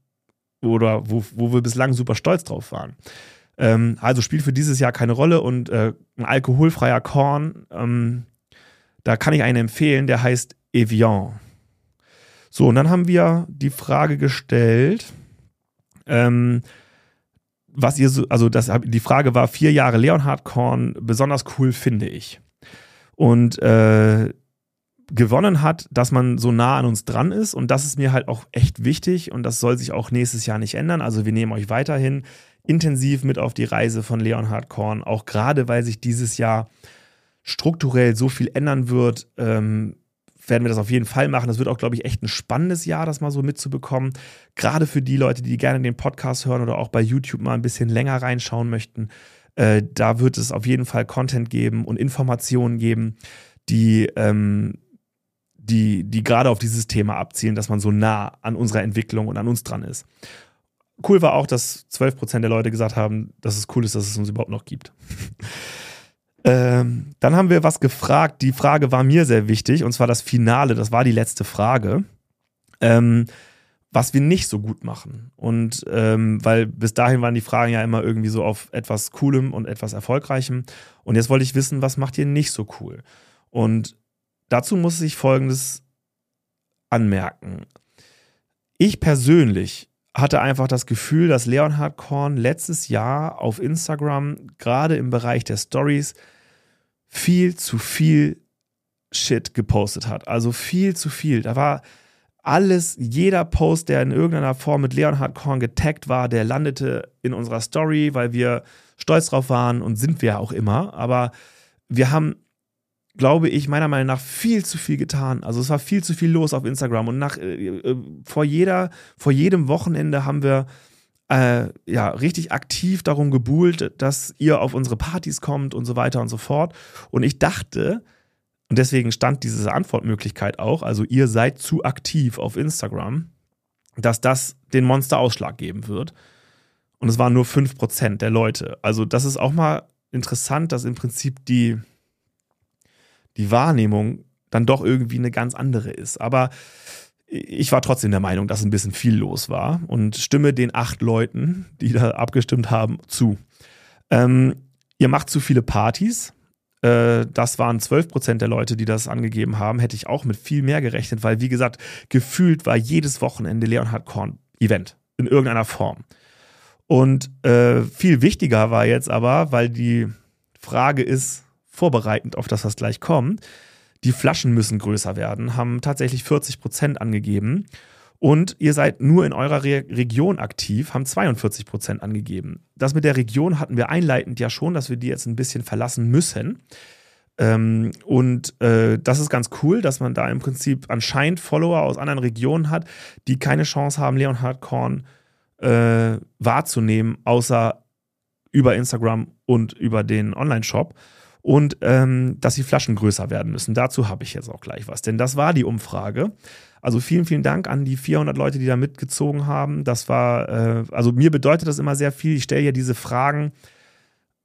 oder wo, wo wir bislang super stolz drauf waren. Ähm, also spielt für dieses Jahr keine Rolle und äh, ein alkoholfreier Korn, ähm, da kann ich einen empfehlen, der heißt Evian. So, und dann haben wir die Frage gestellt, ähm, was ihr so, also das, die Frage war vier Jahre Leonhard Korn, besonders cool finde ich. Und äh, gewonnen hat, dass man so nah an uns dran ist und das ist mir halt auch echt wichtig und das soll sich auch nächstes Jahr nicht ändern. Also wir nehmen euch weiterhin intensiv mit auf die Reise von Leonhard Korn, auch gerade weil sich dieses Jahr strukturell so viel ändern wird, ähm, werden wir das auf jeden Fall machen. Das wird auch, glaube ich, echt ein spannendes Jahr, das mal so mitzubekommen. Gerade für die Leute, die gerne den Podcast hören oder auch bei YouTube mal ein bisschen länger reinschauen möchten. Äh, da wird es auf jeden Fall Content geben und Informationen geben, die, ähm, die, die gerade auf dieses Thema abzielen, dass man so nah an unserer Entwicklung und an uns dran ist. Cool war auch, dass 12% der Leute gesagt haben, dass es cool ist, dass es uns überhaupt noch gibt. ähm, dann haben wir was gefragt. Die Frage war mir sehr wichtig, und zwar das Finale. Das war die letzte Frage. Ähm, was wir nicht so gut machen. Und ähm, weil bis dahin waren die Fragen ja immer irgendwie so auf etwas Coolem und etwas Erfolgreichem. Und jetzt wollte ich wissen, was macht ihr nicht so cool? Und dazu muss ich Folgendes anmerken. Ich persönlich hatte einfach das Gefühl, dass Leonhard Korn letztes Jahr auf Instagram, gerade im Bereich der Stories, viel zu viel Shit gepostet hat. Also viel zu viel. Da war alles, jeder Post, der in irgendeiner Form mit Leonhard Korn getaggt war, der landete in unserer Story, weil wir stolz drauf waren und sind wir auch immer. Aber wir haben glaube ich, meiner Meinung nach viel zu viel getan. Also es war viel zu viel los auf Instagram und nach äh, äh, vor jeder, vor jedem Wochenende haben wir äh, ja richtig aktiv darum gebuhlt, dass ihr auf unsere Partys kommt und so weiter und so fort. Und ich dachte, und deswegen stand diese Antwortmöglichkeit auch, also ihr seid zu aktiv auf Instagram, dass das den Monsterausschlag geben wird. Und es waren nur 5% der Leute. Also das ist auch mal interessant, dass im Prinzip die die Wahrnehmung dann doch irgendwie eine ganz andere ist. Aber ich war trotzdem der Meinung, dass ein bisschen viel los war und stimme den acht Leuten, die da abgestimmt haben, zu. Ähm, ihr macht zu viele Partys. Äh, das waren 12 Prozent der Leute, die das angegeben haben. Hätte ich auch mit viel mehr gerechnet, weil, wie gesagt, gefühlt war jedes Wochenende Leonhard Korn Event in irgendeiner Form. Und äh, viel wichtiger war jetzt aber, weil die Frage ist, vorbereitend auf das, was gleich kommt. Die Flaschen müssen größer werden, haben tatsächlich 40 Prozent angegeben. Und ihr seid nur in eurer Re Region aktiv, haben 42 Prozent angegeben. Das mit der Region hatten wir einleitend ja schon, dass wir die jetzt ein bisschen verlassen müssen. Ähm, und äh, das ist ganz cool, dass man da im Prinzip anscheinend Follower aus anderen Regionen hat, die keine Chance haben, Leonhard Korn äh, wahrzunehmen, außer über Instagram und über den Online-Shop und ähm, dass die Flaschen größer werden müssen. Dazu habe ich jetzt auch gleich was, denn das war die Umfrage. Also vielen, vielen Dank an die 400 Leute, die da mitgezogen haben. Das war, äh, also mir bedeutet das immer sehr viel. Ich stelle ja diese Fragen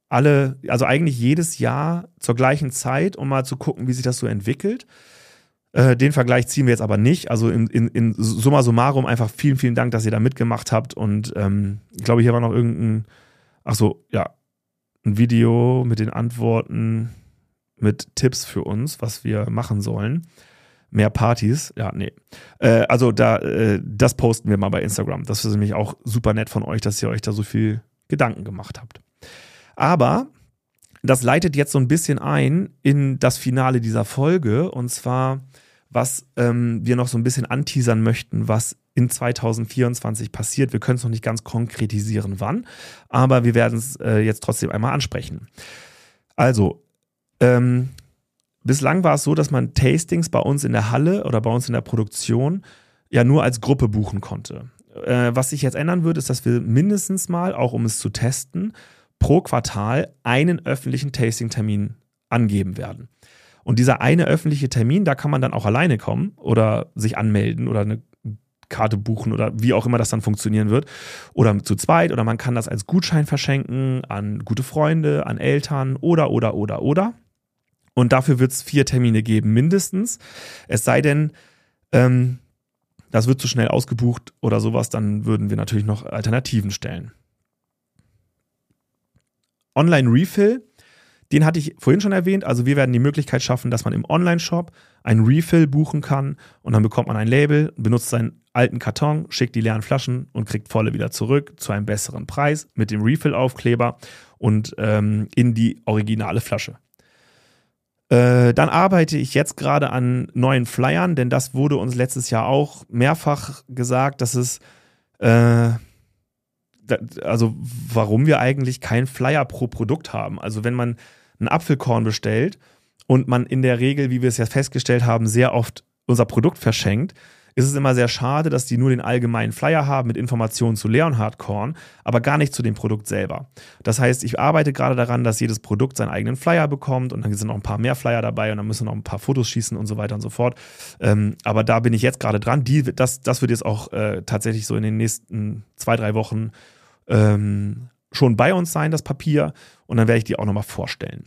alle, also eigentlich jedes Jahr zur gleichen Zeit, um mal zu gucken, wie sich das so entwickelt. Äh, den Vergleich ziehen wir jetzt aber nicht. Also in, in, in summa summarum einfach vielen, vielen Dank, dass ihr da mitgemacht habt. Und ähm, ich glaube, hier war noch irgendein, ach so, ja, ein Video mit den Antworten, mit Tipps für uns, was wir machen sollen. mehr Partys. Ja, nee. Äh, also da, äh, das posten wir mal bei Instagram. Das ist nämlich auch super nett von euch, dass ihr euch da so viel Gedanken gemacht habt. Aber das leitet jetzt so ein bisschen ein in das Finale dieser Folge und zwar, was ähm, wir noch so ein bisschen anteasern möchten, was in 2024 passiert. Wir können es noch nicht ganz konkretisieren, wann, aber wir werden es äh, jetzt trotzdem einmal ansprechen. Also, ähm, bislang war es so, dass man Tastings bei uns in der Halle oder bei uns in der Produktion ja nur als Gruppe buchen konnte. Äh, was sich jetzt ändern wird, ist, dass wir mindestens mal, auch um es zu testen, pro Quartal einen öffentlichen Tasting-Termin angeben werden. Und dieser eine öffentliche Termin, da kann man dann auch alleine kommen oder sich anmelden oder eine Karte buchen oder wie auch immer das dann funktionieren wird. Oder zu zweit oder man kann das als Gutschein verschenken an gute Freunde, an Eltern oder, oder, oder, oder. Und dafür wird es vier Termine geben, mindestens. Es sei denn, ähm, das wird zu schnell ausgebucht oder sowas, dann würden wir natürlich noch Alternativen stellen. Online-Refill, den hatte ich vorhin schon erwähnt. Also wir werden die Möglichkeit schaffen, dass man im Online-Shop einen Refill buchen kann und dann bekommt man ein Label, benutzt seinen alten Karton, schickt die leeren Flaschen und kriegt volle wieder zurück zu einem besseren Preis mit dem Refill-Aufkleber und ähm, in die originale Flasche. Äh, dann arbeite ich jetzt gerade an neuen Flyern, denn das wurde uns letztes Jahr auch mehrfach gesagt, dass es äh, also warum wir eigentlich keinen Flyer pro Produkt haben. Also wenn man einen Apfelkorn bestellt und man in der Regel, wie wir es ja festgestellt haben, sehr oft unser Produkt verschenkt, ist es immer sehr schade, dass die nur den allgemeinen Flyer haben mit Informationen zu Leonhard Korn, aber gar nicht zu dem Produkt selber. Das heißt, ich arbeite gerade daran, dass jedes Produkt seinen eigenen Flyer bekommt und dann sind noch ein paar mehr Flyer dabei und dann müssen noch ein paar Fotos schießen und so weiter und so fort. Ähm, aber da bin ich jetzt gerade dran. Die, das, das wird jetzt auch äh, tatsächlich so in den nächsten zwei, drei Wochen ähm, schon bei uns sein, das Papier. Und dann werde ich die auch nochmal vorstellen.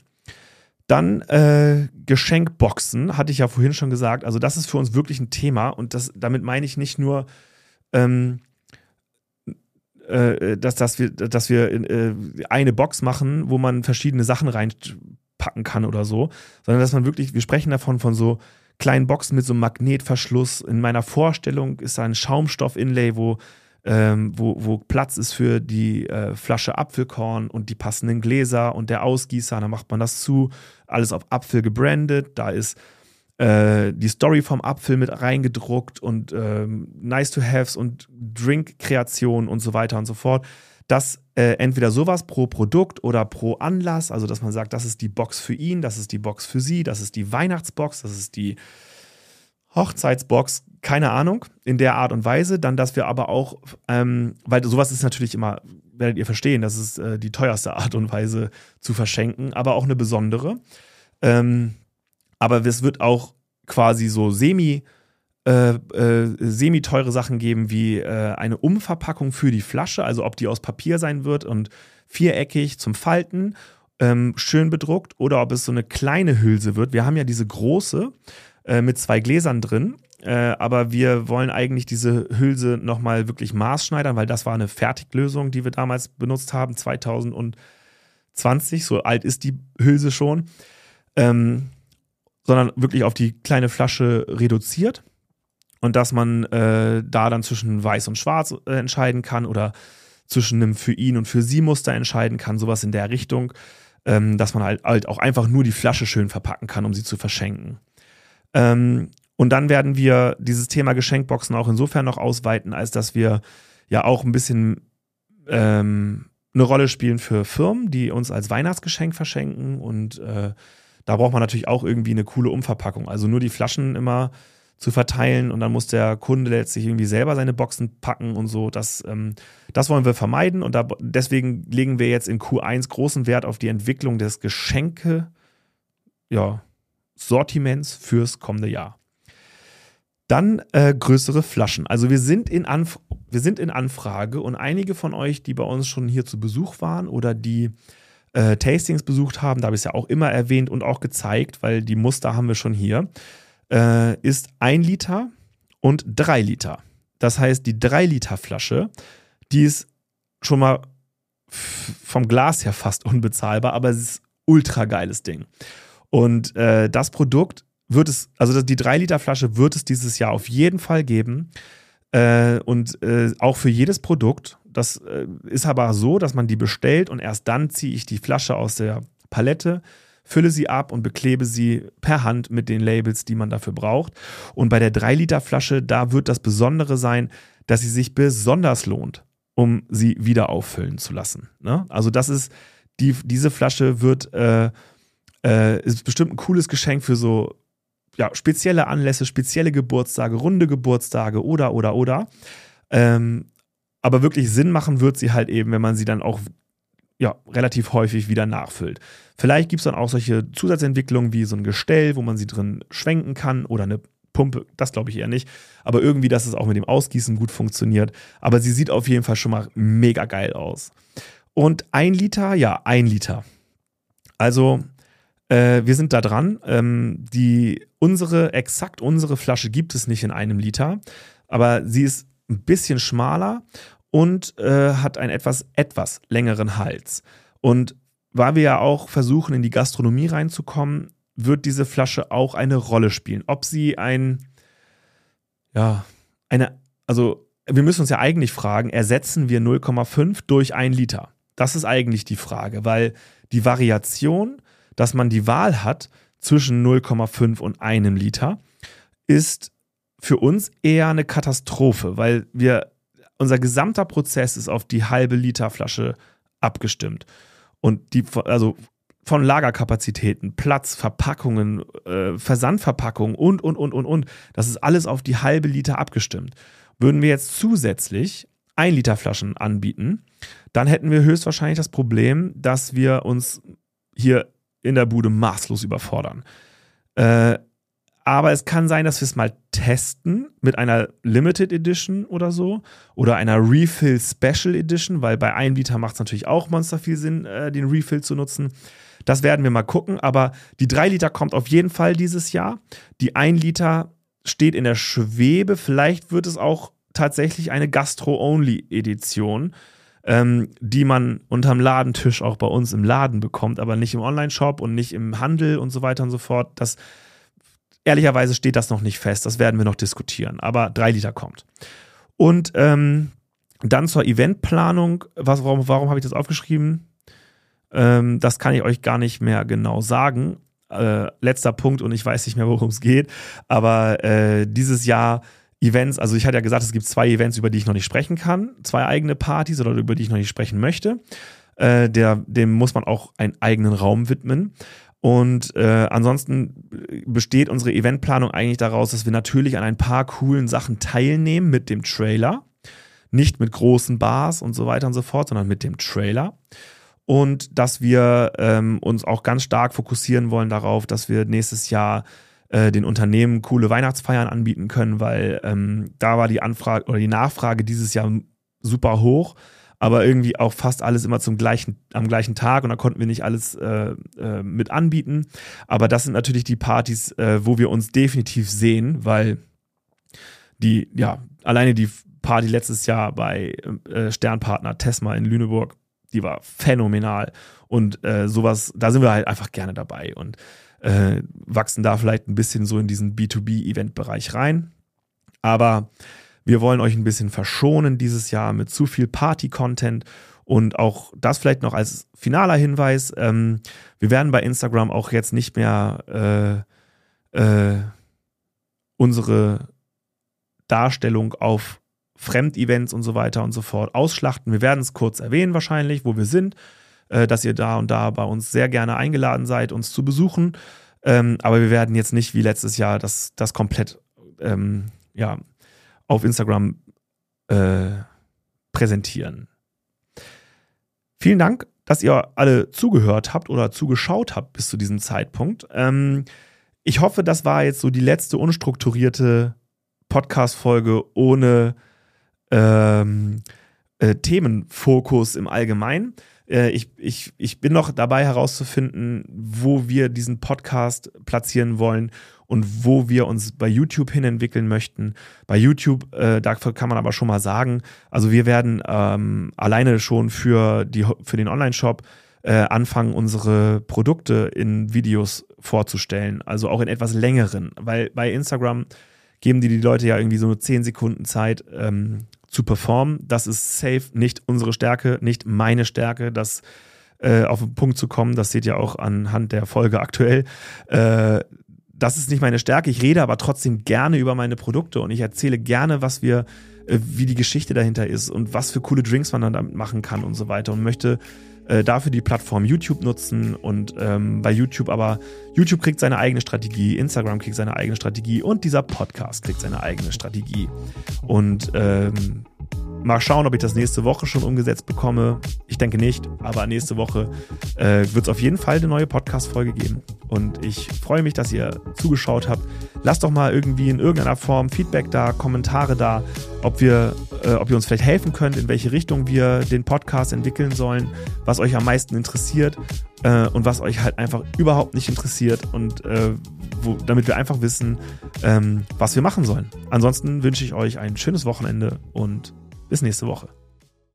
Dann äh, Geschenkboxen, hatte ich ja vorhin schon gesagt. Also, das ist für uns wirklich ein Thema. Und das, damit meine ich nicht nur, ähm, äh, dass, dass wir, dass wir äh, eine Box machen, wo man verschiedene Sachen reinpacken kann oder so, sondern dass man wirklich, wir sprechen davon von so kleinen Boxen mit so einem Magnetverschluss. In meiner Vorstellung ist da ein Schaumstoff-Inlay, wo ähm, wo, wo Platz ist für die äh, Flasche Apfelkorn und die passenden Gläser und der Ausgießer. Dann macht man das zu, alles auf Apfel gebrandet. Da ist äh, die Story vom Apfel mit reingedruckt und ähm, Nice to Haves und Drink-Kreation und so weiter und so fort. Das äh, entweder sowas pro Produkt oder pro Anlass, also dass man sagt, das ist die Box für ihn, das ist die Box für sie, das ist die Weihnachtsbox, das ist die Hochzeitsbox, keine Ahnung, in der Art und Weise. Dann, dass wir aber auch, ähm, weil sowas ist natürlich immer, werdet ihr verstehen, das ist äh, die teuerste Art und Weise zu verschenken, aber auch eine besondere. Ähm, aber es wird auch quasi so semi, äh, äh, semi-teure Sachen geben, wie äh, eine Umverpackung für die Flasche, also ob die aus Papier sein wird und viereckig zum Falten, ähm, schön bedruckt, oder ob es so eine kleine Hülse wird. Wir haben ja diese große äh, mit zwei Gläsern drin. Äh, aber wir wollen eigentlich diese Hülse nochmal wirklich maßschneidern, weil das war eine Fertiglösung, die wir damals benutzt haben, 2020. So alt ist die Hülse schon. Ähm, sondern wirklich auf die kleine Flasche reduziert. Und dass man äh, da dann zwischen weiß und schwarz äh, entscheiden kann oder zwischen einem für ihn und für sie Muster entscheiden kann, sowas in der Richtung, ähm, dass man halt, halt auch einfach nur die Flasche schön verpacken kann, um sie zu verschenken. Ähm, und dann werden wir dieses Thema Geschenkboxen auch insofern noch ausweiten, als dass wir ja auch ein bisschen ähm, eine Rolle spielen für Firmen, die uns als Weihnachtsgeschenk verschenken. Und äh, da braucht man natürlich auch irgendwie eine coole Umverpackung. Also nur die Flaschen immer zu verteilen und dann muss der Kunde letztlich irgendwie selber seine Boxen packen und so. Das, ähm, das wollen wir vermeiden und da, deswegen legen wir jetzt in Q1 großen Wert auf die Entwicklung des Geschenke, ja, Sortiments fürs kommende Jahr. Dann äh, größere Flaschen. Also wir sind, in Anf wir sind in Anfrage und einige von euch, die bei uns schon hier zu Besuch waren oder die äh, Tastings besucht haben, da habe ich es ja auch immer erwähnt und auch gezeigt, weil die Muster haben wir schon hier, äh, ist ein Liter und drei Liter. Das heißt, die drei Liter Flasche, die ist schon mal vom Glas her fast unbezahlbar, aber es ist ultra geiles Ding. Und äh, das Produkt wird es, also die 3-Liter-Flasche wird es dieses Jahr auf jeden Fall geben. Äh, und äh, auch für jedes Produkt. Das äh, ist aber so, dass man die bestellt und erst dann ziehe ich die Flasche aus der Palette, fülle sie ab und beklebe sie per Hand mit den Labels, die man dafür braucht. Und bei der 3-Liter-Flasche, da wird das Besondere sein, dass sie sich besonders lohnt, um sie wieder auffüllen zu lassen. Ne? Also das ist, die, diese Flasche wird, äh, äh, ist bestimmt ein cooles Geschenk für so ja, spezielle Anlässe, spezielle Geburtstage, runde Geburtstage oder, oder, oder. Ähm, aber wirklich Sinn machen wird sie halt eben, wenn man sie dann auch ja, relativ häufig wieder nachfüllt. Vielleicht gibt es dann auch solche Zusatzentwicklungen wie so ein Gestell, wo man sie drin schwenken kann oder eine Pumpe, das glaube ich eher nicht. Aber irgendwie, dass es auch mit dem Ausgießen gut funktioniert. Aber sie sieht auf jeden Fall schon mal mega geil aus. Und ein Liter, ja, ein Liter. Also, äh, wir sind da dran. Ähm, die, unsere, exakt unsere Flasche gibt es nicht in einem Liter, aber sie ist ein bisschen schmaler und äh, hat einen etwas, etwas längeren Hals. Und weil wir ja auch versuchen, in die Gastronomie reinzukommen, wird diese Flasche auch eine Rolle spielen. Ob sie ein, ja, eine, also wir müssen uns ja eigentlich fragen, ersetzen wir 0,5 durch 1 Liter? Das ist eigentlich die Frage, weil die Variation, dass man die Wahl hat zwischen 0,5 und einem Liter, ist für uns eher eine Katastrophe, weil wir, unser gesamter Prozess ist auf die halbe Liter Flasche abgestimmt. Und die, also von Lagerkapazitäten, Platz, Verpackungen, äh, Versandverpackungen und, und, und, und, und. Das ist alles auf die halbe Liter abgestimmt. Würden wir jetzt zusätzlich 1 Liter Flaschen anbieten, dann hätten wir höchstwahrscheinlich das Problem, dass wir uns hier in der Bude maßlos überfordern. Äh, aber es kann sein, dass wir es mal testen mit einer Limited Edition oder so oder einer Refill Special Edition, weil bei 1 Liter macht es natürlich auch monster viel Sinn, äh, den Refill zu nutzen. Das werden wir mal gucken, aber die 3 Liter kommt auf jeden Fall dieses Jahr. Die 1 Liter steht in der Schwebe. Vielleicht wird es auch tatsächlich eine Gastro-Only-Edition, ähm, die man unterm Ladentisch auch bei uns im Laden bekommt, aber nicht im Online-Shop und nicht im Handel und so weiter und so fort. Das, ehrlicherweise steht das noch nicht fest. Das werden wir noch diskutieren. Aber 3 Liter kommt. Und ähm, dann zur Eventplanung. Was, warum warum habe ich das aufgeschrieben? Ähm, das kann ich euch gar nicht mehr genau sagen. Äh, letzter Punkt und ich weiß nicht mehr, worum es geht. Aber äh, dieses Jahr Events, also ich hatte ja gesagt, es gibt zwei Events, über die ich noch nicht sprechen kann. Zwei eigene Partys oder über die ich noch nicht sprechen möchte. Äh, der, dem muss man auch einen eigenen Raum widmen. Und äh, ansonsten besteht unsere Eventplanung eigentlich daraus, dass wir natürlich an ein paar coolen Sachen teilnehmen mit dem Trailer. Nicht mit großen Bars und so weiter und so fort, sondern mit dem Trailer und dass wir ähm, uns auch ganz stark fokussieren wollen darauf, dass wir nächstes Jahr äh, den Unternehmen coole Weihnachtsfeiern anbieten können, weil ähm, da war die Anfrage oder die Nachfrage dieses Jahr super hoch, aber irgendwie auch fast alles immer zum gleichen, am gleichen Tag und da konnten wir nicht alles äh, äh, mit anbieten. Aber das sind natürlich die Partys, äh, wo wir uns definitiv sehen, weil die, ja, alleine die Party letztes Jahr bei äh, Sternpartner Tesma in Lüneburg die war phänomenal. Und äh, sowas, da sind wir halt einfach gerne dabei und äh, wachsen da vielleicht ein bisschen so in diesen B2B-Event-Bereich rein. Aber wir wollen euch ein bisschen verschonen dieses Jahr mit zu viel Party-Content. Und auch das vielleicht noch als finaler Hinweis. Ähm, wir werden bei Instagram auch jetzt nicht mehr äh, äh, unsere Darstellung auf Fremdevents und so weiter und so fort ausschlachten. Wir werden es kurz erwähnen wahrscheinlich, wo wir sind, äh, dass ihr da und da bei uns sehr gerne eingeladen seid, uns zu besuchen. Ähm, aber wir werden jetzt nicht wie letztes Jahr das, das komplett ähm, ja, auf Instagram äh, präsentieren. Vielen Dank, dass ihr alle zugehört habt oder zugeschaut habt bis zu diesem Zeitpunkt. Ähm, ich hoffe, das war jetzt so die letzte unstrukturierte Podcast-Folge ohne ähm, äh, Themenfokus im Allgemeinen. Äh, ich, ich, ich bin noch dabei herauszufinden, wo wir diesen Podcast platzieren wollen und wo wir uns bei YouTube hin entwickeln möchten. Bei YouTube, äh, da kann man aber schon mal sagen, also wir werden ähm, alleine schon für, die, für den Online-Shop äh, anfangen, unsere Produkte in Videos vorzustellen, also auch in etwas längeren, weil bei Instagram geben die die Leute ja irgendwie so nur 10 Sekunden Zeit ähm, zu performen. Das ist safe nicht unsere Stärke, nicht meine Stärke, das äh, auf den Punkt zu kommen. Das seht ihr auch anhand der Folge aktuell. Äh, das ist nicht meine Stärke. Ich rede aber trotzdem gerne über meine Produkte und ich erzähle gerne, was wir, äh, wie die Geschichte dahinter ist und was für coole Drinks man dann damit machen kann und so weiter und möchte äh, dafür die Plattform YouTube nutzen und ähm, bei YouTube aber YouTube kriegt seine eigene Strategie, Instagram kriegt seine eigene Strategie und dieser Podcast kriegt seine eigene Strategie. Und ähm, Mal schauen, ob ich das nächste Woche schon umgesetzt bekomme. Ich denke nicht, aber nächste Woche äh, wird es auf jeden Fall eine neue Podcast-Folge geben. Und ich freue mich, dass ihr zugeschaut habt. Lasst doch mal irgendwie in irgendeiner Form Feedback da, Kommentare da, ob wir, äh, ob ihr uns vielleicht helfen könnt, in welche Richtung wir den Podcast entwickeln sollen, was euch am meisten interessiert äh, und was euch halt einfach überhaupt nicht interessiert und äh, wo, damit wir einfach wissen, ähm, was wir machen sollen. Ansonsten wünsche ich euch ein schönes Wochenende und bis nächste Woche.